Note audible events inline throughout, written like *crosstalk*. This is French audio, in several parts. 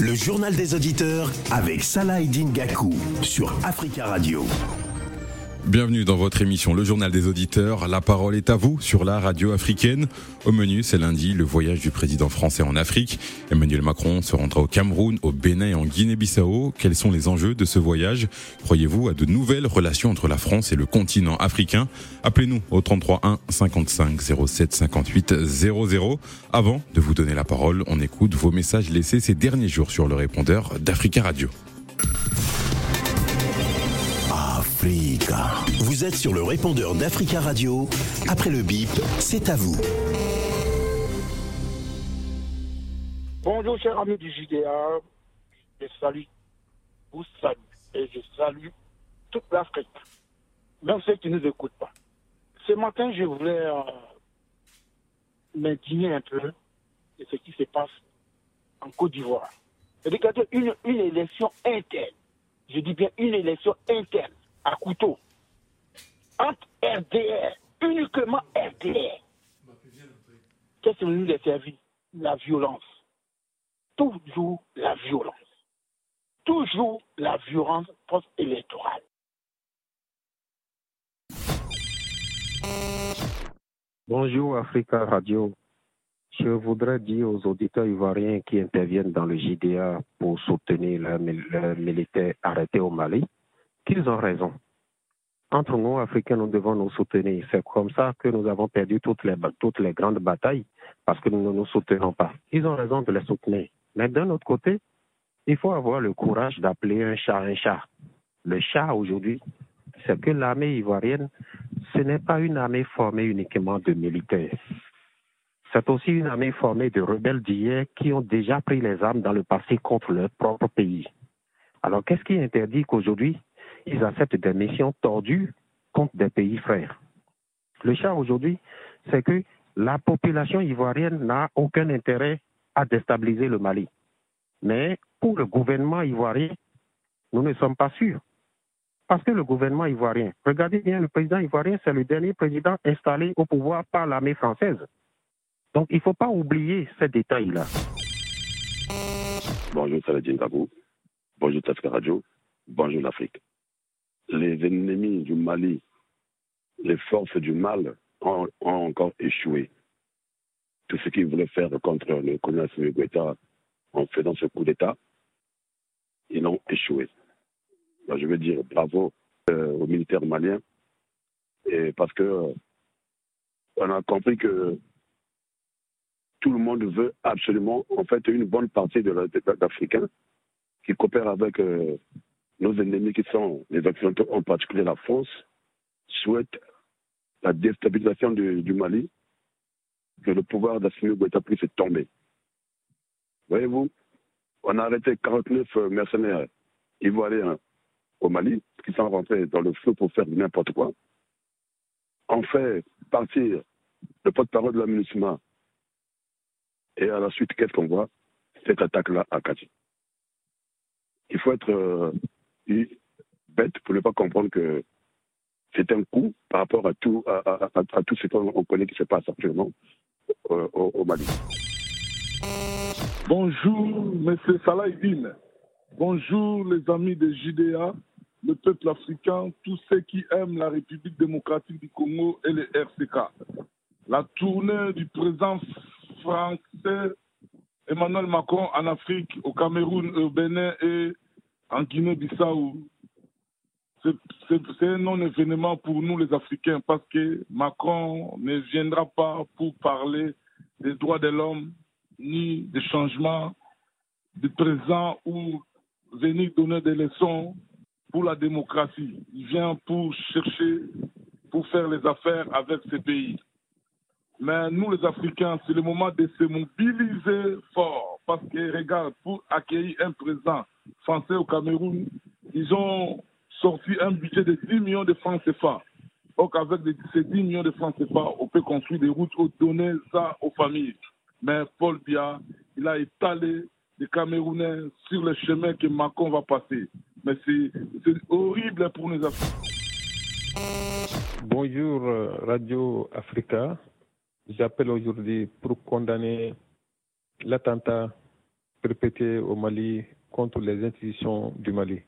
Le journal des auditeurs avec Salah Gakou sur Africa Radio. Bienvenue dans votre émission Le Journal des Auditeurs. La parole est à vous sur la radio africaine. Au menu, c'est lundi, le voyage du président français en Afrique. Emmanuel Macron se rendra au Cameroun, au Bénin et en Guinée-Bissau. Quels sont les enjeux de ce voyage? Croyez-vous à de nouvelles relations entre la France et le continent africain? Appelez-nous au 33 1 55 07 58 00. Avant de vous donner la parole, on écoute vos messages laissés ces derniers jours sur le répondeur d'Africa Radio. Vous êtes sur le répondeur d'Africa Radio. Après le bip, c'est à vous. Bonjour, chers amis du JDA. Je salue, vous salue et je salue toute l'Afrique, même ceux qui ne nous écoutent pas. Ce matin, je voulais euh, m'indigner un peu de ce qui se passe en Côte d'Ivoire. C'est-à-dire une, une élection interne. Je dis bien une élection interne à couteau entre RDR, uniquement RDR. Qu'est-ce que nous a servi La violence. Toujours la violence. Toujours la violence post-électorale. Bonjour Africa Radio. Je voudrais dire aux auditeurs ivoiriens qui interviennent dans le JDA pour soutenir le militaire arrêté au Mali qu'ils ont raison. Entre nous, Africains, nous devons nous soutenir. C'est comme ça que nous avons perdu toutes les, grandes batailles, parce que nous ne nous soutenons pas. Ils ont raison de les soutenir. Mais d'un autre côté, il faut avoir le courage d'appeler un chat un chat. Le chat aujourd'hui, c'est que l'armée ivoirienne, ce n'est pas une armée formée uniquement de militaires. C'est aussi une armée formée de rebelles d'hier qui ont déjà pris les armes dans le passé contre leur propre pays. Alors qu'est-ce qui interdit qu'aujourd'hui, ils acceptent des missions tordues contre des pays frères. Le chat aujourd'hui, c'est que la population ivoirienne n'a aucun intérêt à déstabiliser le Mali. Mais pour le gouvernement ivoirien, nous ne sommes pas sûrs. Parce que le gouvernement ivoirien, regardez bien, le président ivoirien, c'est le dernier président installé au pouvoir par l'armée française. Donc il ne faut pas oublier ces détails-là. Bonjour Saladin Gabou. Bonjour Tafka Radio. Bonjour l'Afrique les ennemis du Mali, les forces du mal ont, encore échoué. Tout ce qu'ils voulaient faire contre le colonel Guetta en faisant ce coup d'État, ils ont échoué. je veux dire bravo euh, aux militaires maliens, et parce que on a compris que tout le monde veut absolument, en fait, une bonne partie de l'Africain qui coopère avec euh, nos ennemis qui sont les Occidentaux, en particulier la France, souhaitent la déstabilisation du, Mali, que le pouvoir d'Assimi Goïta puisse tomber. Voyez-vous, on a arrêté 49 mercenaires ivoiriens au Mali, qui sont rentrés dans le feu pour faire n'importe quoi. On fait partir le porte-parole de la. Et à la suite, qu'est-ce qu'on voit? Cette attaque-là à Kati. Il faut être euh, bête pour ne pas comprendre que c'est un coup par rapport à tout, ce qu'on connaît qui se passe actuellement euh, au, Mali. Bonjour, M. Salah Bonjour, les amis de JDA, le peuple africain, tous ceux qui aiment la République démocratique du Congo et le RCK. La tournée du président français Emmanuel Macron en Afrique, au Cameroun, au Bénin et en Guinée-Bissau, c'est un non-événement pour nous les Africains parce que Macron ne viendra pas pour parler des droits de l'homme ni des changements du présent ou venir donner des leçons pour la démocratie. Il vient pour chercher, pour faire les affaires avec ces pays. Mais nous, les Africains, c'est le moment de se mobiliser fort. Parce que, regarde, pour accueillir un président français au Cameroun, ils ont sorti un budget de 10 millions de francs CFA. Donc, avec ces 10 millions de francs CFA, on peut construire des routes ou donner ça aux familles. Mais Paul Biya, il a étalé les Camerounais sur le chemin que Macron va passer. Mais c'est horrible pour nous Africains. Bonjour euh, Radio Africa. J'appelle aujourd'hui pour condamner l'attentat perpétrées au Mali contre les institutions du Mali.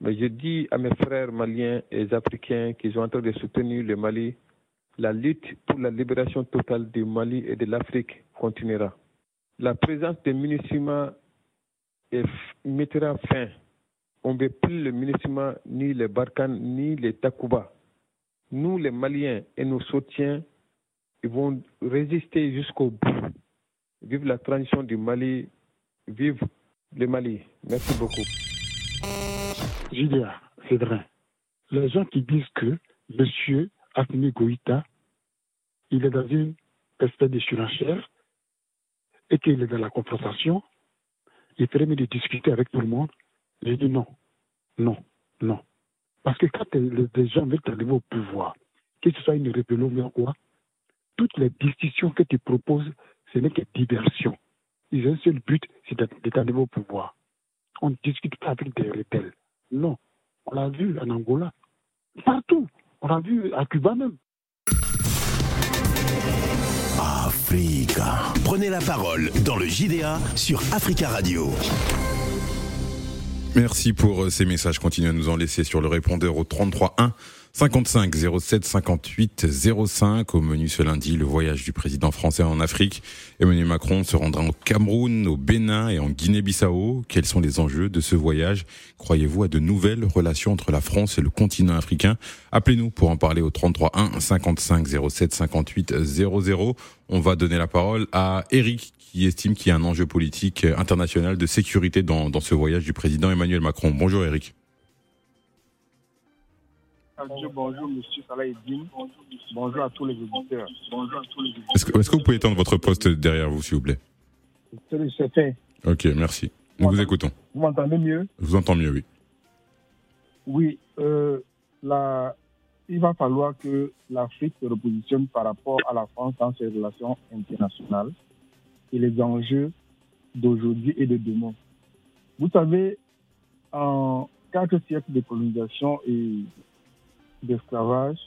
Mais je dis à mes frères maliens et africains qui sont en train de soutenir le Mali, la lutte pour la libération totale du Mali et de l'Afrique continuera. La présence des MINUSIMA mettra fin. On ne veut plus le MINUSIMA, ni les Barkhane, ni les Takuba. Nous, les Maliens et nos soutiens, ils vont résister jusqu'au bout. Vive la transition du Mali, vive le Mali. Merci beaucoup. Julia, c'est vrai. Les gens qui disent que M. Afni Goïta, il est dans une espèce de surenchère et qu'il est dans la confrontation, il ferait mieux de discuter avec tout le monde. J'ai dit non, non, non. Parce que quand les gens veulent arriver au pouvoir, que ce soit une rébellion ou quoi, toutes les discussions que tu proposes, ce n'est que diversion. Ils ont un seul but, c'est d'arriver au pouvoir. On ne discute pas avec des rebelles. Non. On l'a vu en Angola. Partout. On l'a vu à Cuba même. Africa. Prenez la parole dans le JDA sur Africa Radio. Merci pour euh, ces messages. Continuez à nous en laisser sur le répondeur au 33 1 55 07 58 05 au menu ce lundi, le voyage du président français en Afrique. Emmanuel Macron se rendra au Cameroun, au Bénin et en Guinée-Bissau. Quels sont les enjeux de ce voyage? Croyez-vous à de nouvelles relations entre la France et le continent africain? Appelez-nous pour en parler au 33 1 55 07 58 00. On va donner la parole à Eric qui estime qu'il y a un enjeu politique international de sécurité dans, dans ce voyage du président Emmanuel Macron. Bonjour Eric. Bonjour, monsieur Salah Bonjour à tous les auditeurs. Bonjour à tous les Est-ce que, est que, vous pouvez étendre votre poste derrière vous, s'il vous plaît? C'est fait. Ok, merci. Nous vous, écoutons. Vous m'entendez mieux? Je vous entends mieux, oui. Oui, euh, la, il va falloir que l'Afrique se repositionne par rapport à la France dans ses relations internationales et les enjeux d'aujourd'hui et de demain. Vous savez, en quatre siècles de colonisation et d'esclavage,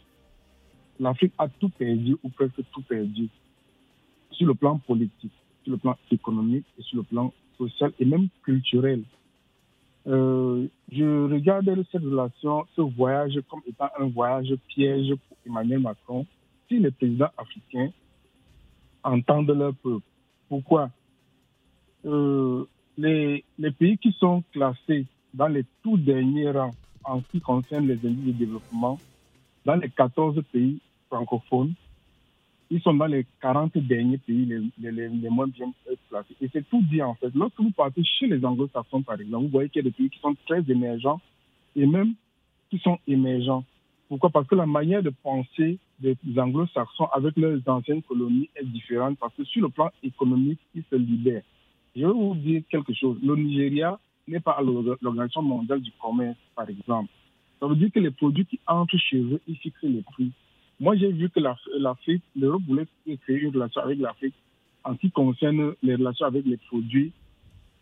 l'Afrique a tout perdu ou presque tout perdu sur le plan politique, sur le plan économique et sur le plan social et même culturel. Euh, je regarde cette relation, ce voyage comme étant un voyage piège pour Emmanuel Macron si les présidents africains entendent leur peuple. Pourquoi? Euh, les, les pays qui sont classés dans les tout derniers rangs en ce qui concerne les indices de développement, dans les 14 pays francophones, ils sont dans les 40 derniers pays les, moins bien placés. Et c'est tout dit en fait. Lorsque vous partez chez les anglo-saxons, par exemple, vous voyez qu'il y a des pays qui sont très émergents et même qui sont émergents. Pourquoi? Parce que la manière de penser des anglo-saxons avec leurs anciennes colonies est différente parce que sur le plan économique, ils se libèrent. Je vais vous dire quelque chose. Le Nigeria n'est pas à l'Organisation mondiale du commerce, par exemple. Ça veut dire que les produits qui entrent chez eux, ils fixent les prix. Moi, j'ai vu que l'Afrique, l'Europe voulait créer une relation avec l'Afrique en ce qui concerne les relations avec les produits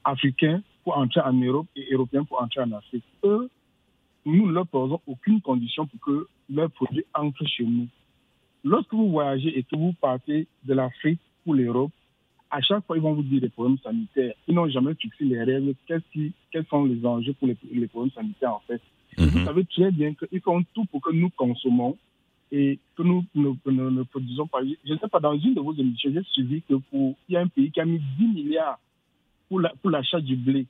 africains pour entrer en Europe et européens pour entrer en Afrique. Eux, nous ne leur posons aucune condition pour que leurs produits entrent chez nous. Lorsque vous voyagez et que vous partez de l'Afrique pour l'Europe, à chaque fois, ils vont vous dire des problèmes sanitaires. Ils n'ont jamais fixé les règles. Qui, quels sont les enjeux pour les, les problèmes sanitaires, en fait? Vous Mhm. savez très bien qu'ils font tout pour que nous consommons et que nous ne, produisons pas. Je ne sais pas, dans une de vos émissions, j'ai suivi que pour, il y a un pays qui a mis 10 milliards pour la- pour l'achat du blé.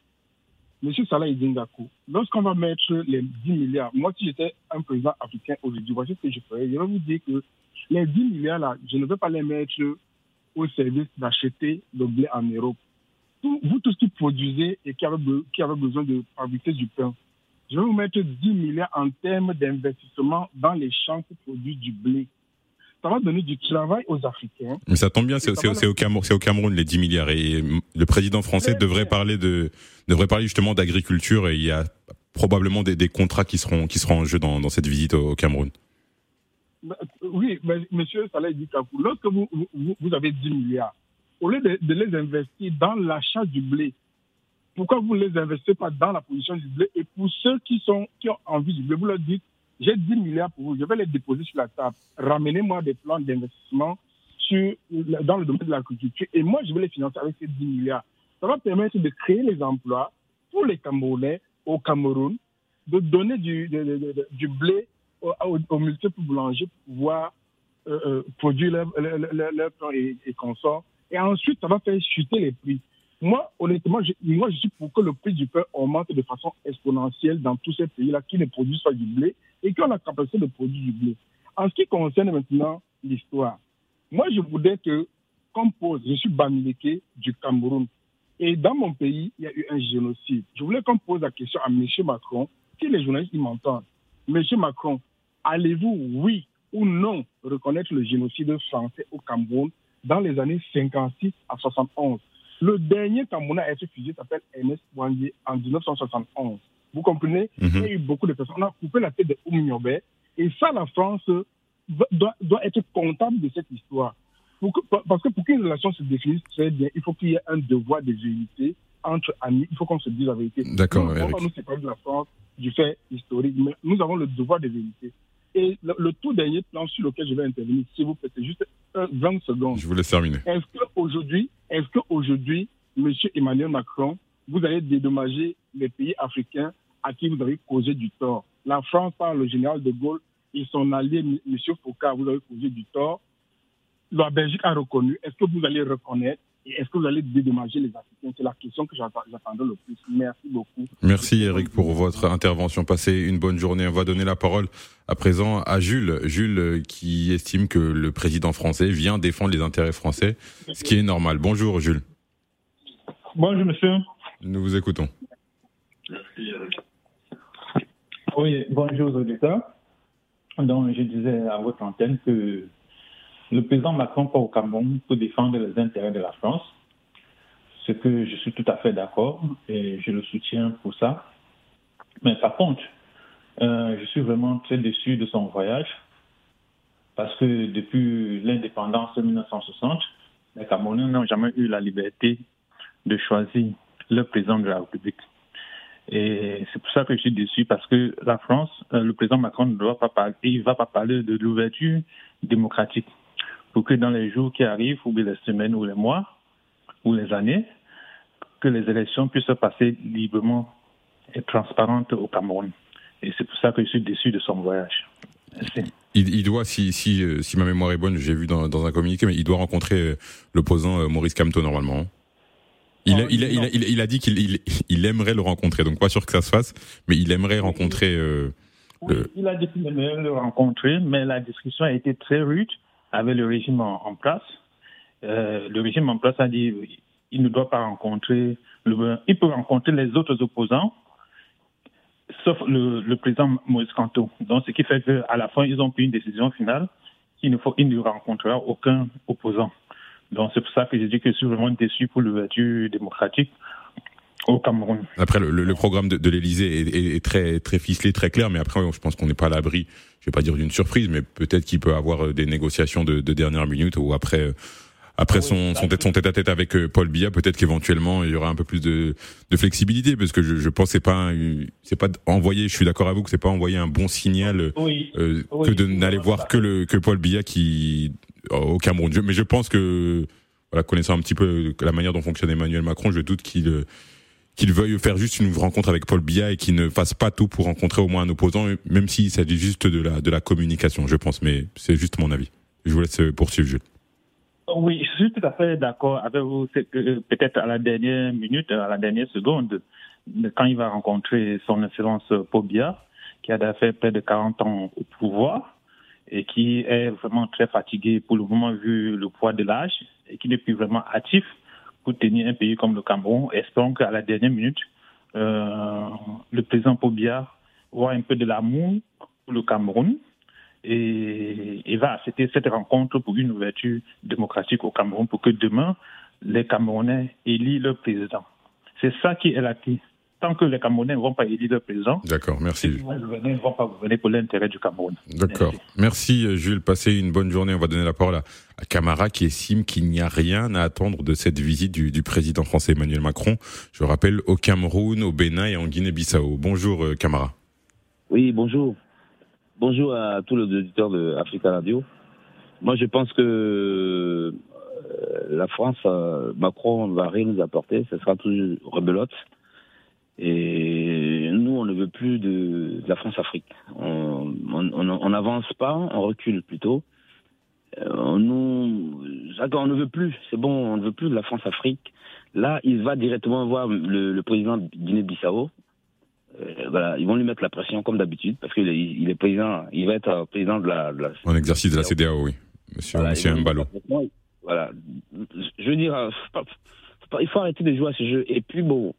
Monsieur Salah Idingaku, lorsqu'on va mettre les 10 milliards, moi si j'étais un président africain aujourd'hui, voici ce que je ferais. Je vais vous dire que les 10 milliards là, je ne vais pas les mettre au service d'acheter le blé en Europe. Tout- vous tous qui produisez et qui avez, be- qui avez besoin de fabriquer du pain, je vais vous mettre 10 milliards en termes d'investissement dans les champs pour produire du blé. Ça va donner du travail aux Africains. Mais ça tombe bien, c'est au, Cameroun, au Cameroun les 10 milliards et le président français devrait parler de devrait parler justement d'agriculture et il y a probablement des, des contrats qui seront qui seront en jeu dans, dans cette visite au, au Cameroun. Oui, mais monsieur Salah Dikakou, lorsque vous, vous, vous avez 10 milliards, au lieu de, de les investir dans l'achat du blé, pourquoi vous ne les investissez pas dans la production du blé Et pour ceux qui, sont, qui ont envie du blé, vous leur dites, j'ai 10 milliards pour vous, je vais les déposer sur la table. Ramenez-moi des plans d'investissement sur, dans le domaine de l'agriculture et moi, je vais les financer avec ces 10 milliards. ça va permettre de créer les emplois pour les Camerounais au Cameroun, de donner du, du blé aux, multiples boulangers pour pouvoir euh, euh, produire leur, leur, et consorts. Et ensuite, ça va faire chuter les prix. Moi, honnêtement, je, moi, je suis pour que le prix du pain augmente de façon exponentielle dans tous ces pays-là qui ne produisent pas du blé et qui ont la capacité de produire du blé. En ce qui concerne maintenant l'histoire, moi, je voudrais que, comme pose, je suis Bamileke du Cameroun. Et dans mon pays, il y a eu un génocide. Je voulais qu'on pose la question à M. Macron, si les journalistes m'entendent. M. Macron, allez-vous, oui ou non, reconnaître le génocide français au Cameroun dans les années 56 à 71 Le dernier Camerounais à être fusillé s'appelle Ernest Wandier en 1971. Vous comprenez? Mhm. Il y a eu beaucoup de personnes. On a coupé la tête de Oumignobe. Et ça, la France doit, doit, être comptable de cette histoire. parce que pour qu'une relation se définisse très bien, il faut qu'il y ait un devoir de vérité entre amis. Il faut qu'on se dise la vérité. D'accord. On nous sépare de la France du fait historique, mais nous avons le devoir de vérité. Et le, tout dernier plan sur lequel je vais intervenir, s'il vous plaît, c'est juste 20 secondes. Je vous laisse terminer. Est-ce qu'aujourd'hui, est-ce qu'aujourd'hui, M. Emmanuel Macron, vous allez dédommager les pays africains à qui vous avez causé du tort? La France, par le général de Gaulle et son allié, M. Foucault, vous avez causé du tort. La Belgique a reconnu. Est-ce que vous allez reconnaître est-ce que vous allez dédommager les Africains C'est la question que j'attendais le plus. Merci beaucoup. Merci Eric pour votre intervention. Passez une bonne journée. On va donner la parole à présent à Jules. Jules euh, qui estime que le président français vient défendre les intérêts français, ce qui est normal. Bonjour Jules. Bonjour monsieur. Nous vous écoutons. Oui, bonjour aux auditeurs. Donc je disais à votre antenne que le président Macron part au Cameroun pour défendre les intérêts de la France, ce que je suis tout à fait d'accord et je le soutiens pour ça. Mais par contre, euh, je suis vraiment très déçu de son voyage parce que depuis l'indépendance de 1960, les Camerounais n'ont jamais eu la liberté de choisir le président de la République. Et c'est pour ça que je suis déçu parce que la France, euh, le président Macron ne doit pas parler, il va pas parler de l'ouverture démocratique pour que dans les jours qui arrivent, ou les semaines ou les mois, ou les années, que les élections puissent se passer librement et transparentes au Cameroun. Et c'est pour ça que je suis déçu de son voyage. Il, doit, si, si, euh, si ma mémoire est bonne, j'ai vu dans, dans, un communiqué, mais il doit rencontrer euh, l'opposant euh, Maurice Camteau normalement. Il, a, il, a, il, il, a, dit qu'il il, aimerait le rencontrer, donc pas sûr que ça se fasse, mais il aimerait rencontrer. oui, il a dit qu'il aimerait le rencontrer, mais la discussion a été très rude avec le régime en, place. Euh, le régime en place a dit il ne doit pas rencontrer, le, il peut rencontrer les autres opposants, sauf le, président Moïse Kanto. Donc, ce qui fait qu'à la fin, ils ont pris une décision finale qu'il ne, faut, il ne rencontrera aucun opposant. Donc, c'est pour ça que je dis que je suis vraiment déçu pour l'ouverture démocratique au Cameroun. Après, le, programme de, de l'Élysée est, très, très ficelé, très clair, mais après, je pense qu'on n'est pas à l'abri, je vais pas dire d'une surprise, mais peut-être qu'il peut avoir euh, des négociations de, de dernière minute ou après, euh, après son, son, tête, son tête à tête avec euh, Paul Biya, peut-être qu'éventuellement il y aura un peu plus de, de flexibilité, parce que je, je pense c'est pas c'est pas envoyer. Je suis d'accord avec vous que c'est pas envoyer un bon signal que de n'aller voir que le que Paul Biya qui au Cameroun. Mais je pense que voilà, connaissant un petit peu la manière dont fonctionne Emmanuel Macron, je doute qu'il qu'il veuille faire juste une rencontre avec Paul Biya et qu'il ne fasse pas tout pour rencontrer au moins un opposant, même s'il s'agit juste de la, de la communication, je pense. Mais c'est juste mon avis. Je vous laisse poursuivre, Jules. Oui, je suis tout à fait d'accord avec vous. C'est que peut-être à la dernière minute, à la dernière seconde, quand il va rencontrer son Excellence Paul Biya, qui a fait près de 40 ans au pouvoir et qui est vraiment très fatigué pour le moment vu le poids de l'âge et qui n'est plus vraiment actif pour tenir un pays comme le Cameroun. Espérons qu'à la dernière minute, euh, le président Pobia voit un peu de l'amour pour le Cameroun et, va accepter cette rencontre pour une ouverture démocratique au Cameroun pour que demain, les Camerounais élisent leur président. C'est ça qui est la clé tant que les Camerounais ne vont pas élire le président, D'accord, merci. Ils ne vont pas venir pour l'intérêt du Cameroun. D'accord. Merci. euh, Jules. Passez une bonne journée. On va donner la parole à, Camara qui estime qu'il n'y a rien à attendre de cette visite du, du, président français Emmanuel Macron. Je rappelle au Cameroun, au Bénin et en Guinée-Bissau. Bonjour euh, Camara. Oui, bonjour. Bonjour à tous les auditeurs de Africa Radio. Moi, je pense que la France, Macron ne va rien nous apporter, ce sera toujours rebelote. Et nous, on ne veut plus de, la France-Afrique. On n'avance pas, on recule plutôt. Euh, nous, on ne veut plus, c'est bon, on ne veut plus de la France-Afrique. Là, il va directement voir le, président de Guinée-Bissau. Euh, voilà, ils vont lui mettre la pression comme d'habitude parce qu'il est, il est président, il va être président de la. en exercice de la CDAO, oui. Monsieur, voilà, monsieur Mbalo. Voilà. Je veux dire, il faut arrêter de jouer à ce jeu. Et puis bon,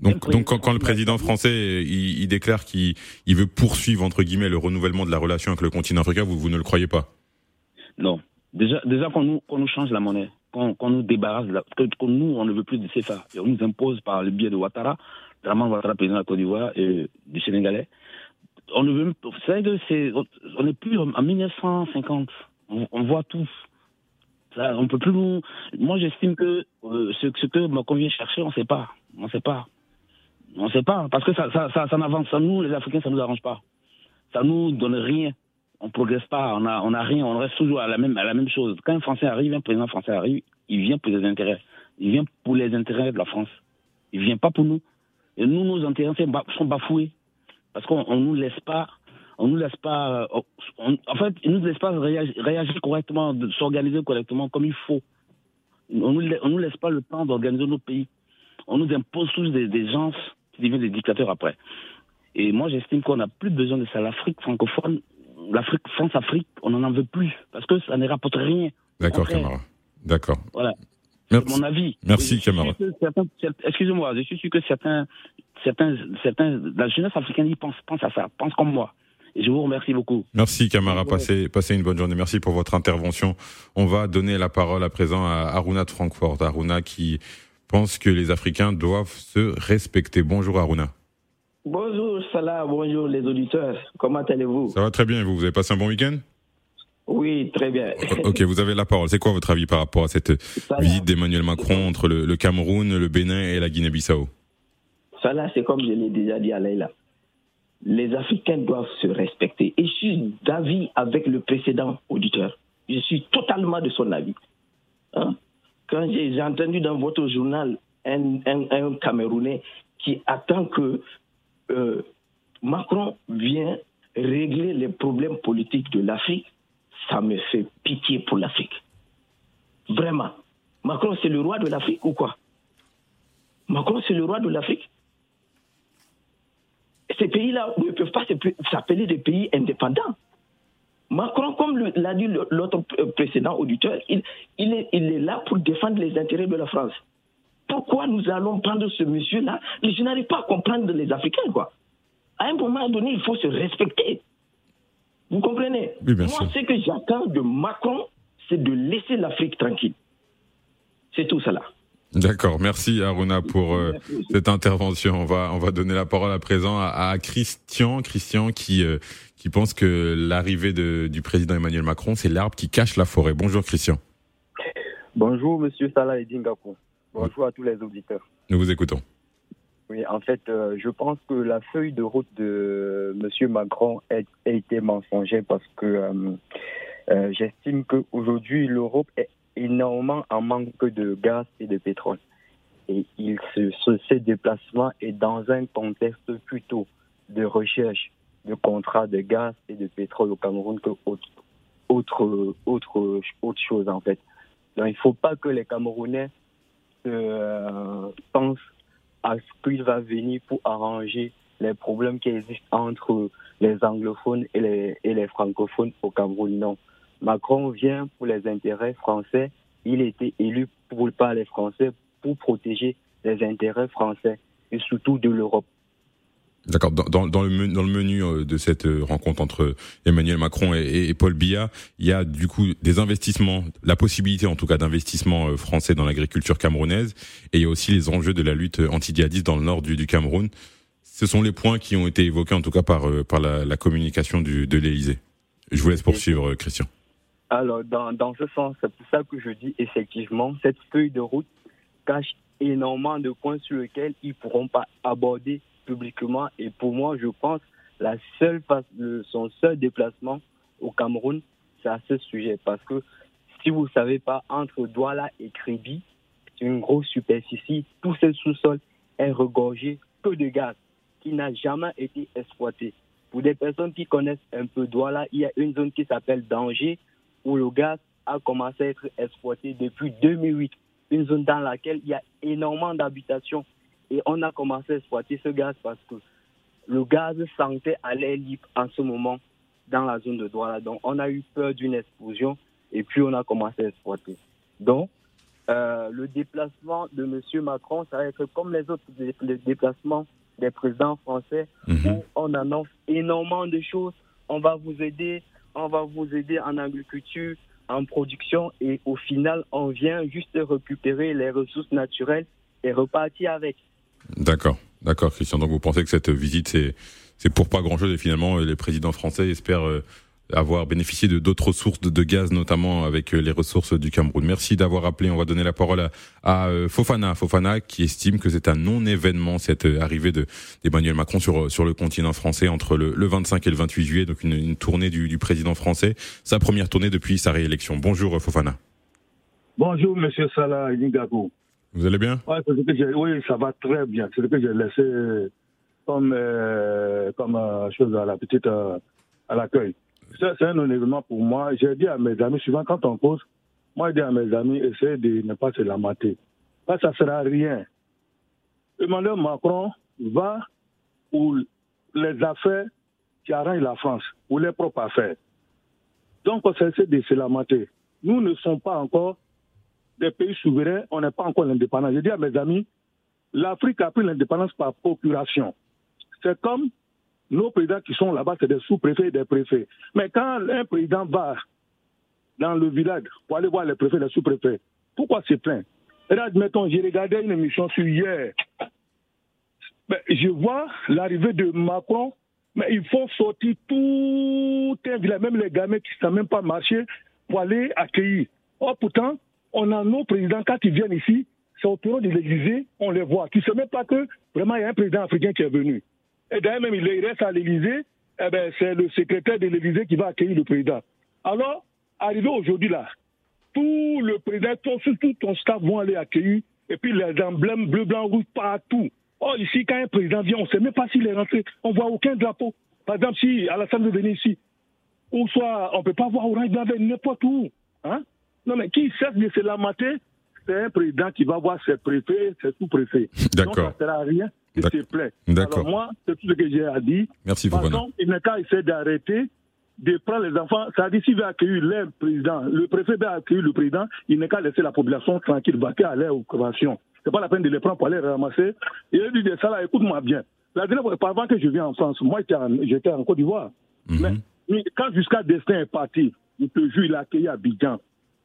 donc, donc quand, le président français il, déclare qu'il veut poursuivre entre guillemets le renouvellement de la relation avec le continent africain, vous, vous ne le croyez pas? Non. Déjà, déjà qu'on nous, nous change la monnaie, qu'on nous débarrasse, de la, que, nous on ne veut plus de CFA, et on nous impose par le biais de Ouattara, vraiment Ouattara président de la Côte d'Ivoire et du Sénégalais. On ne veut, c'est, on n'est plus en 1950. On, voit tout. Ça, on peut plus Moi, j'estime que euh, ce, ce que Macron vient chercher, on ne sait pas. On ne sait pas. On ne sait pas, parce que ça, ça, ça, n'avance. Ça, nous, les Africains, ça ne nous arrange pas. Ça nous donne rien. On ne progresse pas, on n'a on a rien, on reste toujours à la, même, à la même chose. Quand un Français arrive, un président français arrive, il vient pour les intérêts. Il vient pour les intérêts de la France. Il ne vient pas pour nous. Et nous, nos intérêts sont bafoués. Parce qu'on ne nous laisse pas on nous laisse pas, euh, en fait, ils nous laissent pas réagir, correctement, s'organiser correctement comme il faut. On nous, nous laisse pas le temps d'organiser nos pays. On nous impose tous des, des gens deviennent des dictateurs après. Et moi, j'estime qu'on n'a plus besoin de ça. L'Afrique francophone, l'Afrique, France-Afrique, on n'en veut plus parce que ça ne rapporte rien. D'accord, Camara. D'accord. Voilà. Merci. mon avis. Merci, Camara. Excusez-moi, je suis sûr que certains, certains, certains, la jeunesse africaine, ils pensent, à ça, pensent comme moi. Et je vous remercie beaucoup. Merci Camara, passez, passez une bonne journée. Merci pour votre intervention. On va donner la parole à présent à Aruna de Francfort. Aruna qui pense que les Africains doivent se respecter. Bonjour Aruna. Bonjour Salah, bonjour les auditeurs. Comment allez-vous? Ça va très bien vous? Vous avez passé un bon week-end? Oui, très bien. ok, vous avez la parole. C'est quoi votre avis par rapport à cette visite d'Emmanuel Macron entre le, Cameroun, le Bénin et la Guinée-Bissau? Salah, c'est comme je l'ai déjà dit à Leïla. Les Africains doivent se respecter. Et je suis d'avis avec le précédent auditeur. Je suis totalement de son avis. Hein? Quand j'ai entendu dans votre journal un, Camerounais qui attend que euh, Macron vienne régler les problèmes politiques de l'Afrique, ça me fait pitié pour l'Afrique. Vraiment. Macron, c'est le roi de l'Afrique ou quoi? Macron, c'est le roi de l'Afrique? Ces pays-là ne peuvent pas s'appeler des pays indépendants. Macron, comme l'a dit l'autre précédent auditeur, il, est, il est là pour défendre les intérêts de la France. Pourquoi nous allons prendre ce monsieur-là? Je n'arrive pas à comprendre les Africains, quoi. À un moment donné, il faut se respecter. Vous comprenez? Moi, ce que j'attends de Macron, c'est de laisser l'Afrique tranquille. C'est tout cela. D'accord, merci Aruna pour euh, cette intervention. On va on va donner la parole à présent à, Christian, Christian qui euh, qui pense que l'arrivée du président Emmanuel Macron, c'est l'arbre qui cache la forêt. Bonjour Christian. Bonjour Monsieur Salah et. Bonjour à tous les auditeurs. Nous vous écoutons. Oui, en fait, euh, je pense que la feuille de route de Monsieur Macron a, a été mensongère parce que j'estime qu'aujourd'hui l'Europe est énormément en manque de gaz et de pétrole. Et il se, ce, déplacement est dans un contexte plutôt de recherche de contrats de gaz et de pétrole au Cameroun que autre, autre, autre, autre chose en fait. Donc il ne faut pas que les Camerounais euh, pensent à ce qu'il va venir pour arranger les problèmes qui existent entre les anglophones et les, et les francophones au Cameroun. Non. Macron vient pour les intérêts français. Il était élu pour, par les Français pour protéger les intérêts français et surtout de l'Europe. D'accord. Dans, dans, le, dans le menu euh, de cette euh, rencontre entre Emmanuel Macron et, Paul Biya, il y a du coup des investissements, la possibilité en tout cas d'investissements euh, français dans l'agriculture camerounaise, et il y a aussi les enjeux de la lutte anti-djihadiste dans le nord du, du Cameroun. Ce sont les points qui ont été évoqués en tout cas par, par la, la communication du, de l'Élysée. Je vous laisse poursuivre, Christian. Alors, dans, dans ce sens, c'est pour ça que je dis effectivement, cette feuille de route cache énormément de points sur lesquels ils ne pourront pas aborder publiquement. Et pour moi, je pense la seule, son seul déplacement au Cameroun, c'est à ce sujet. Parce que si vous ne savez pas, entre Douala et Kribi, c'est une grosse superficie. Tout ce sous-sol est regorgé peu de gaz qui n'a jamais été exploité. Pour des personnes qui connaissent un peu Douala, il y a une zone qui s'appelle Danger où le gaz a commencé à être exploité depuis 2008. Une zone dans laquelle il y a énormément d'habitations. Et on a commencé à exploiter ce gaz parce que le gaz sentait à l'air libre en ce moment dans la zone de Douala. Donc on a eu peur d'une explosion et puis on a commencé à exploiter. Donc euh, le déplacement de M. Macron, ça va être comme les autres déplacements des présidents français où on annonce énormément de choses. On va vous aider, on va vous aider en agriculture, en production et au final, on vient juste récupérer les ressources naturelles et repartir avec. D'accord, d'accord, Christian. Donc vous pensez que cette visite, c'est, c'est pour pas grand-chose et finalement, les présidents français espèrent euh, avoir bénéficié de d'autres sources de, de, gaz, notamment avec euh, les ressources du Cameroun. Merci d'avoir appelé. On va donner la parole à, à euh, Fofana. Fofana qui estime que c'est un non-événement cette arrivée de d'Emmanuel Macron sur sur le continent français entre le, le 25 et le 28 juillet, donc une, une tournée du, du, président français, sa première tournée depuis sa réélection. Bonjour Fofana. Bonjour Monsieur Salah Nigago. Vous allez bien? Ouais, Oui, ça va très bien. C'est ce que j'ai laissé comme euh, comme euh, chose à la petite euh, à l'accueil c'est un événement pour moi. J'ai dit à mes amis, souvent quand on pose, moi, j'ai dit à mes amis, essayez de ne pas se lamenter. Que ça ne sert à rien. Emmanuel Macron va pour les affaires qui arrangent la France, ou les propres affaires. Donc, on essaie de se lamenter. Nous ne sommes pas encore des pays souverains, on n'est pas encore l'indépendance. J'ai dit à mes amis, l'Afrique a pris l'indépendance par procuration. C'est comme nos présidents qui sont là-bas, c'est des sous-préfets et des préfets. Mais quand un président va dans le village pour aller voir les préfets et les sous-préfets, pourquoi c'est plein? Et admettons, j'ai regardé une émission sur hier. Je vois l'arrivée de Macron, mais il faut sortir tout un village, même les gamins qui ne savent même pas marcher, pour aller accueillir. Or, pourtant, on a nos présidents, quand ils viennent ici, c'est au tour de l'Élysée, on les voit. Tu ne sais même pas que vraiment il y a un président africain qui est venu. Et d'ailleurs, même il reste à l'Élysée, eh ben, c'est le secrétaire de l'Élysée qui va accueillir le président. Alors, arrivé aujourd'hui là, tout le président, tout, tout ton staff vont aller accueillir, et puis les emblèmes bleu, blanc, rouge partout. Or, ici, quand un président vient, on ne sait même pas s'il est rentré. On voit aucun drapeau. Par exemple, si Alassane veut venir ici, ou soit on ne peut pas voir orange blanc n'importe où. Hein? Non, mais qui cesse de se lamenter, c'est un président qui va voir ses préfets, ses sous-préfets. D'accord. Ça ne sert à rien s'il te plaît. D'accord. Alors moi, c'est tout ce que j'ai à dire. Merci, Par Fofana. il n'est qu'à essayer d'arrêter de prendre les enfants. Ça dit s'il veut accueillir le président, le préfet veut accueillir le président, il n'est qu'à laisser la population tranquille, vaquer à l'air aux conventions. C'est pas la peine de les prendre pour aller ramasser. Et il dit ça là, écoute-moi bien. La dernière fois, avant que je vienne en France, moi j'étais en, Côte d'Ivoire. mais, mais quand jusqu'à Destin est parti, je te jure, il a accueilli à Abidjan.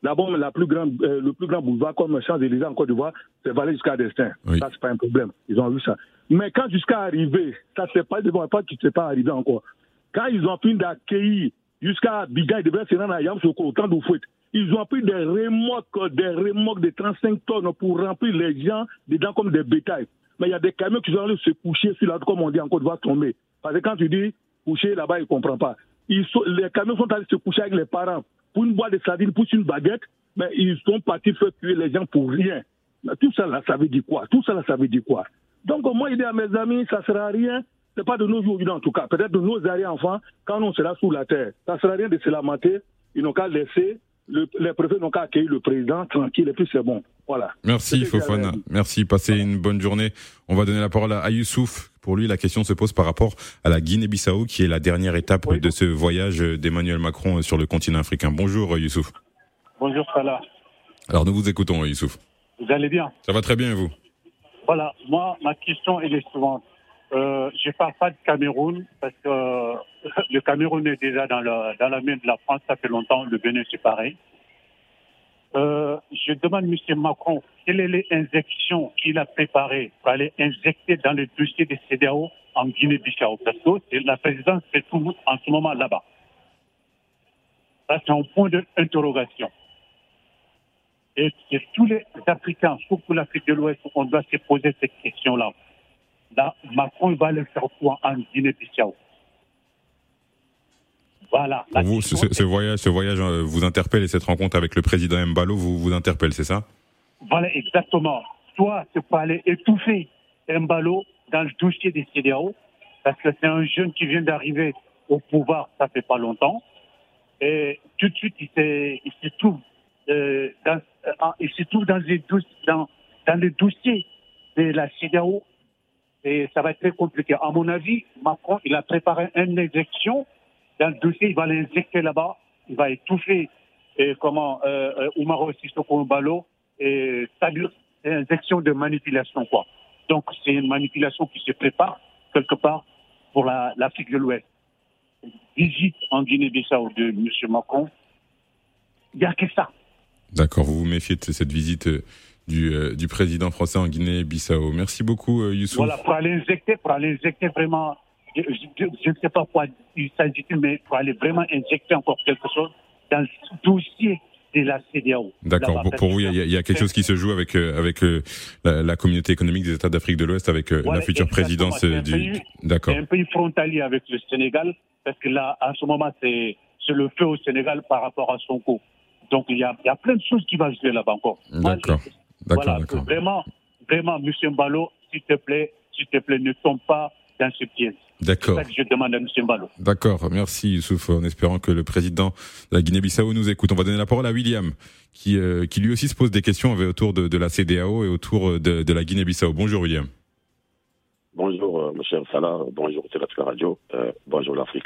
D'abord, la plus grande, euh, le plus grand boulevard comme Champs-Élysées en Côte d'Ivoire, c'est Vallée jusqu'à Destin. Oui. Ça, c'est pas un problème. Ils ont vu ça. Mais quand jusqu'à arriver, ça c'est pas, devant pas qui ne s'est pas arrivé encore. Quand ils ont fini d'accueillir jusqu'à Abidjan, ils devaient se rendre à Yamsoko, au camp d'Oufouet. Ils ont pris des remorques, des remorques de 35 tonnes pour remplir les gens dedans comme des bétails. Mais il y a des camions qui sont allés se coucher sur la comme on dit en Côte d'Ivoire, tomber. Parce que quand tu dis coucher là-bas, ils ne comprennent pas. Ils sont, les camions sont allés se coucher avec les parents pour une boîte de sardines, pour une baguette, mais ils sont partis faire tuer les gens pour rien. Tout ça là, ça veut dire quoi? Tout ça là, ça veut dire quoi? Donc moi, je dis à mes amis, ça ne sert à rien. Ce n'est pas de nos jours en tout cas. Peut-être de nos arrière-enfants, quand on sera sous la terre. Ça ne sert à rien de se lamenter. Ils n'ont qu'à laisser, le, les préfets n'ont qu'à accueillir le président tranquille et puis c'est bon. Voilà. Merci Fofana. Merci. Passez une bonne journée. On va donner la parole à Youssouf. Pour lui, la question se pose par rapport à la Guinée-Bissau, qui est la dernière étape oui. de ce voyage d'Emmanuel Macron sur le continent africain. Bonjour Youssouf. Bonjour Salah. Alors nous vous écoutons Youssouf. Vous allez bien? Ça va très bien et vous? Voilà, moi ma question est la suivante. Euh, je ne parle pas de Cameroun parce que euh, *laughs* le Cameroun est déjà dans, dans la main de la France, ça fait longtemps, le Bénin c'est pareil. Euh, je demande M. Macron quelles sont les injections qu'il a préparées pour aller injecter dans le dossier des CDAO en Guinée-Bissau? Parce que la présidence est tout en ce moment là-bas. Ça, c'est un point d'interrogation. Et que tous les Africains, surtout l'Afrique de l'Ouest, on doit se poser cette question-là. Là, Macron va le faire quoi en Guinée-Bissau Voilà. Pour vous, ce, ce voyage, ce voyage euh, vous interpelle et cette rencontre avec le président Mbalo vous vous interpelle, c'est ça? Voilà, exactement. Soit c'est pour aller étouffer Mbalo dans le dossier des CDAO, parce que c'est un jeune qui vient d'arriver au pouvoir, ça fait pas longtemps, et tout de suite il, s'est- il se trouve euh, dans, euh, il se trouve dans les, dossiers, dans, dans le dossier de la CDAO, et ça va être très compliqué. À mon avis, Macron, il a préparé une injection dans le dossier, il va l'injecter là-bas, il va étouffer et comment euh, euh, Oumaro Sissoko et c'est-à-dire c'est injection de manipulation quoi. Donc c'est une manipulation qui se prépare quelque part pour la- l'Afrique de l'Ouest. Visite en Guinée-Bissau de M. Macron, il n'y a que ça. D'accord, vous vous méfiez de cette visite euh, du, euh, du président français en Guinée-Bissau. Merci beaucoup, euh, Youssouf. Voilà, pour aller injecter, pour aller injecter vraiment, je, je- je ne sais pas quoi il s'agit, mais pour aller vraiment injecter encore quelque chose dans le dossier de la CDAO. D'accord. Pour, pour vous, il y, y a quelque chose qui se joue avec euh, avec euh, la, la communauté économique des États d'Afrique de l'Ouest, avec euh, Voilà, la future présidence euh, du. D'accord. C'est un pays frontalier avec le Sénégal, parce que là, à ce moment, c'est c'est le feu au Sénégal par rapport à son coup. Donc, il y a, il y a plein de choses qui vont se jouer là-bas encore. D'accord. Voilà, d'accord. Vraiment, vraiment, Monsieur Mbalo, s'il te plaît, s'il te plaît, ne tombe pas dans ce piège. D'accord. C'est ça que je demande à Monsieur Mbalo. D'accord, merci Youssouf, en espérant que le président de la Guinée-Bissau nous écoute. On va donner la parole à William, qui, euh, qui lui aussi se pose des questions autour de, de la CDAO et autour euh, de, de la Guinée-Bissau. Bonjour William. Bonjour, euh, mon cher Salah. Bonjour, la Radio. Euh, bonjour, l'Afrique.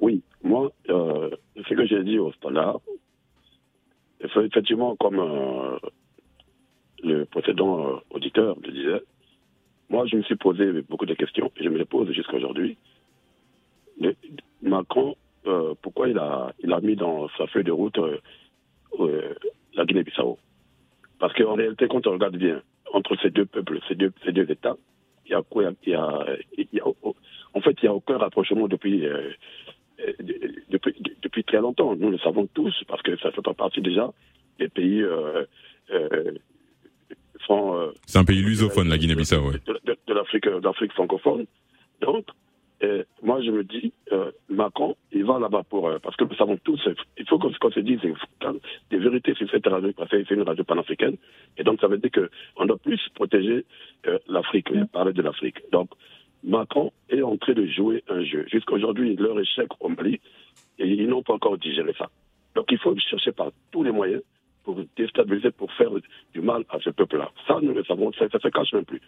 Oui, moi, euh, ce que j'ai dit au standard, c'est effectivement, comme euh, le précédent euh, auditeur le disait, moi, je me suis posé beaucoup de questions et je me les pose jusqu'à aujourd'hui. Macron, euh, pourquoi il a, mis dans sa feuille de route euh, la Guinée-Bissau? Parce qu'en réalité, quand on regarde bien, entre ces deux peuples, ces deux, États, il y a En fait, il n'y a aucun rapprochement depuis, depuis, très longtemps. Nous le savons tous, parce que ça fait pas partie déjà des pays euh, euh, C'est un pays lusophone, la Guinée-Bissau. ouais. de, l'Afrique l'Afrique francophone. Donc, euh, moi, je me dis, euh, Macron, il va là-bas pour... euh, parce que nous savons tous, euh, il faut qu'on se dise euh, des vérités sur cette radio, parce que c'est une radio panafricaine. Et donc, ça veut dire qu'on doit plus protéger euh, l'Afrique, parler de l'Afrique. Donc, Macron est en train de jouer un jeu. Jusqu'à aujourd'hui, leur échec au Mali, et ils n'ont pas encore digéré ça. Donc, il faut chercher par tous les moyens pour déstabiliser, pour faire du mal à ce peuple-là. Ça, nous le savons, ça ne se cache même plus.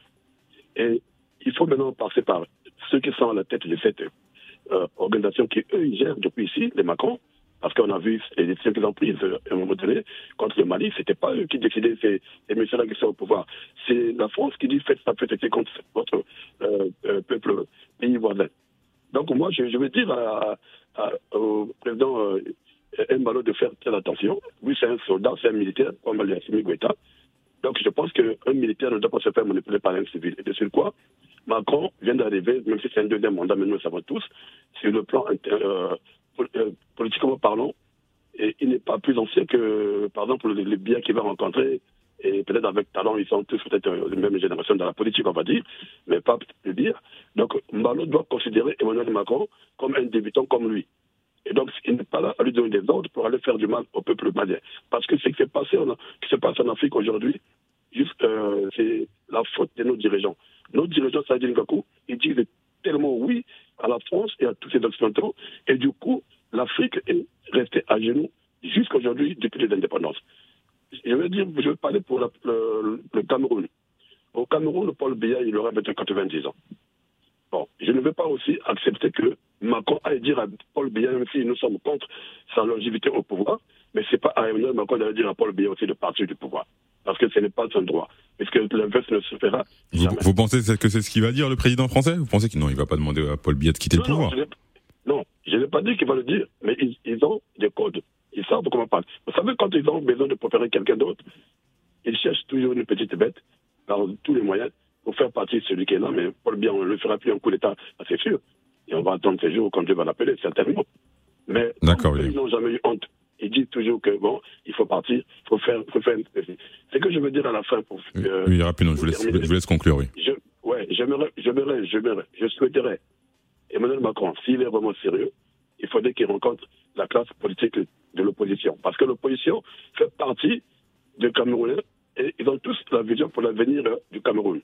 Et il faut maintenant passer par ceux qui sont à la tête de cette euh, organisation qui, eux, ils gèrent depuis ici, les Macron, parce qu'on a vu les décisions qu'ils ont prises euh, à un moment donné contre le Mali, c'était pas eux qui décidaient, c'est les messieurs-là qui sont au pouvoir. C'est la France qui dit faites ça, faites contre votre euh, peuple, pays voisin. Donc moi, je, veux dire au président euh, Mbalo de faire très attention. Oui, c'est un soldat, c'est un militaire, comme Assimi Goïta. Donc je pense qu'un militaire ne doit pas se faire manipuler par un civil. Et de sur quoi Macron vient d'arriver, même si c'est un deuxième mandat, mais nous le savons tous, sur le plan euh, euh, politiquement parlant, et il n'est pas plus ancien que, par exemple, les, biens qu'il va rencontrer, et peut-être avec talent, ils sont tous peut-être euh, de la même génération dans la politique, on va dire, mais pas le dire. Donc, Mbalo doit considérer Emmanuel Macron comme un débutant comme lui. Et donc, il n'est pas là à lui donner des ordres pour aller faire du mal au peuple malien. Parce que ce qui se passe en Afrique aujourd'hui, euh, c'est la faute de nos dirigeants. Nos dirigeants, Sadie Ngakou, ils disent tellement oui à la France et à tous ces occidentaux. Et du coup, l'Afrique est restée à genoux jusqu'à aujourd'hui depuis les indépendances. Je veux dire, je vais parler pour le, Cameroun. Au Cameroun, Paul Biya, il aurait peut-être 90 ans. Bon, je ne veux pas aussi accepter que Macron aille dire à Paul Biya, même si nous sommes contre sa longévité au pouvoir, mais c'est pas à Emmanuel Macron d'aller dire à Paul Biya aussi de partir du pouvoir. Parce que ce n'est pas son droit. Puisque l'inverse ne se fera Vous, vous pensez que c'est ce qu'il va dire le président français? Vous pensez qu'il non, il va pas demander à Paul Biya de quitter le pouvoir? Non, je n'ai pas dit qu'il va le dire, mais ils, ils ont des codes. Ils savent comment parler. Vous savez, quand ils ont besoin de préparer quelqu'un d'autre, ils cherchent toujours une petite bête par tous les moyens pour faire partie de celui qui est là. Mais Paul Biya, on ne le fera plus un coup d'État, c'est sûr. Et on va attendre ces jours quand Dieu va l'appeler, certainement. Mais ils n'ont jamais eu honte. Ils disent toujours que bon, il faut partir, il faut faire, faut faire. Ce que je veux dire à la fin pour. euh, Oui, rapidement, je vous laisse, je vous laisse conclure, oui. je, ouais, j'aimerais, j'aimerais, j'aimerais, je souhaiterais, Emmanuel Macron, s'il est vraiment sérieux, il faudrait qu'il rencontre la classe politique de l'opposition. Parce que l'opposition fait partie des Camerounais et ils ont tous la vision pour l'avenir du Cameroun.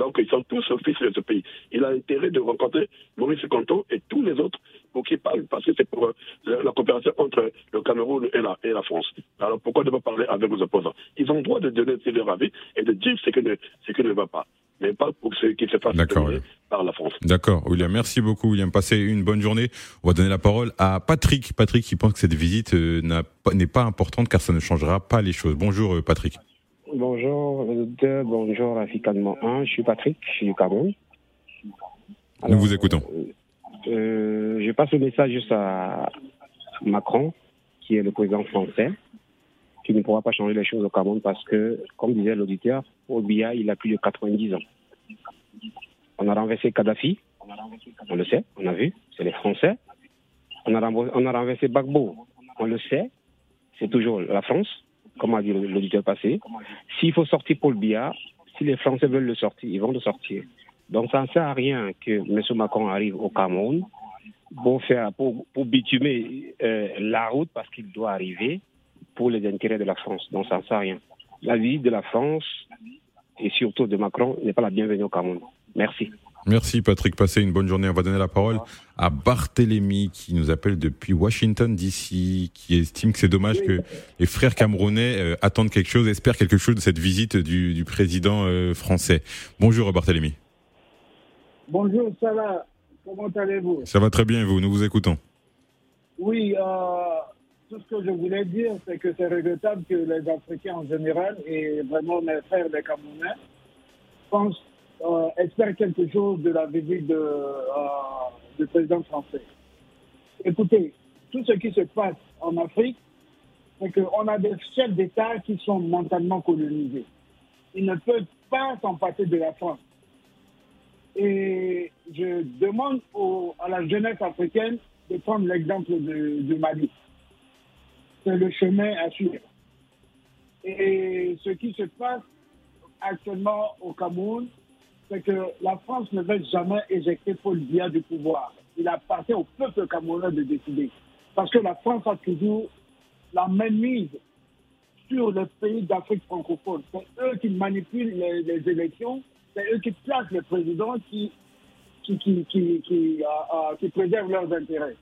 Donc, ils sont tous fils de ce pays. Il a intérêt de rencontrer Maurice Canton et tous les autres pour qu'ils parlent, parce que c'est pour euh, la, coopération entre le Cameroun et la, et la France. Alors, pourquoi ne pas parler avec les opposants? Ils ont le droit de donner leur avis et de dire ce qui ne, ce qui ne va pas, mais pas pour ce qui se passe par la France. D'accord, William. Merci beaucoup, William. Passez une bonne journée. On va donner la parole à Patrick. Patrick qui pense que cette visite euh, n'est pas importante car ça ne changera pas les choses. Bonjour, euh, Patrick. Bonjour, deux, bonjour, Allemand 1. Je suis Patrick, je suis du Cameroun. Nous vous écoutons. Euh, je passe le message juste à Macron, qui est le président français, qui ne pourra pas changer les choses au Cameroun parce que, comme disait l'auditeur, au BIA, il a plus de 90 ans. On a renversé Kadhafi, on le sait, on a vu, c'est les Français. On a, on a renversé Bagbo, on le sait, c'est toujours la France comme a dit l'auditeur passé. S'il faut sortir pour le BIA, si les Français veulent le sortir, ils vont le sortir. Donc ça ne sert à rien que M. Macron arrive au Cameroun pour, faire, pour, pour bitumer euh, la route parce qu'il doit arriver pour les intérêts de la France. Donc ça ne sert à rien. La vie de la France et surtout de Macron n'est pas la bienvenue au Cameroun. Merci. Merci Patrick, passez une bonne journée. On va donner la parole à Barthélémy qui nous appelle depuis Washington DC, qui estime que c'est dommage que les frères camerounais euh, attendent quelque chose, espèrent quelque chose de cette visite du, du président euh, français. Bonjour Barthélémy. Bonjour, ça va Comment allez-vous? Ça va très bien vous, nous vous écoutons. Oui, euh, tout ce que je voulais dire, c'est que c'est regrettable que les Africains en général et vraiment mes frères les Camerounais pensent euh, espère quelque chose de la visite euh, du président français. Écoutez, tout ce qui se passe en Afrique, c'est qu'on a des chefs d'État qui sont mentalement colonisés. Ils ne peuvent pas s'en passer de la France. Et je demande à la jeunesse africaine de prendre l'exemple du Mali. C'est le chemin à suivre. Et ce qui se passe actuellement au Cameroun, c'est que la France ne va jamais éjecter Paul Biya du pouvoir. Il appartient au peuple camerounais de décider. Parce que la France a toujours la main mise sur les pays d'Afrique francophone. C'est eux qui manipulent les, élections, c'est eux qui placent les présidents qui, qui, qui, qui, qui, euh, euh, préservent leurs intérêts.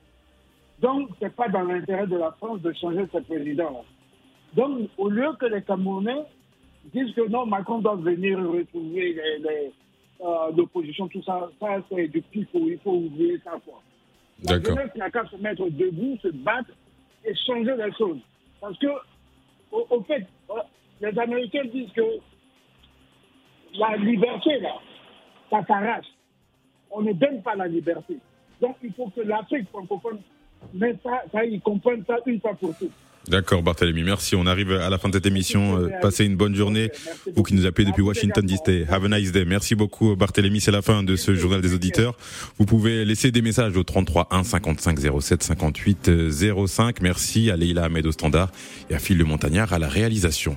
Donc, ce n'est pas dans l'intérêt de la France de changer ce président-là. Donc, au lieu que les Camerounais disent que non, Macron doit venir retrouver les, euh, l'opposition, tout ça, ça c'est du pif, il faut oublier ça. Quoi. La jeunesse n'a qu'à se mettre debout, se battre et changer les choses. Parce que, au, fait, euh, les Américains disent que la liberté, là, ça s'arrache. On ne donne pas la liberté. Donc, il faut que l'Afrique francophone mette ça, ça, ils comprennent ça une fois pour toutes. D'accord, Barthélemy, merci. On arrive à la fin de cette émission. Euh, passez une bonne journée. Vous qui nous appelez depuis Washington DC. Have a nice day. Merci beaucoup, Barthélemy. C'est la fin de ce journal des auditeurs. Vous pouvez laisser des messages au 33 1 55 07 58 05. Merci à Leila Ahmed au standard et à Phil Le Montagnard à la réalisation.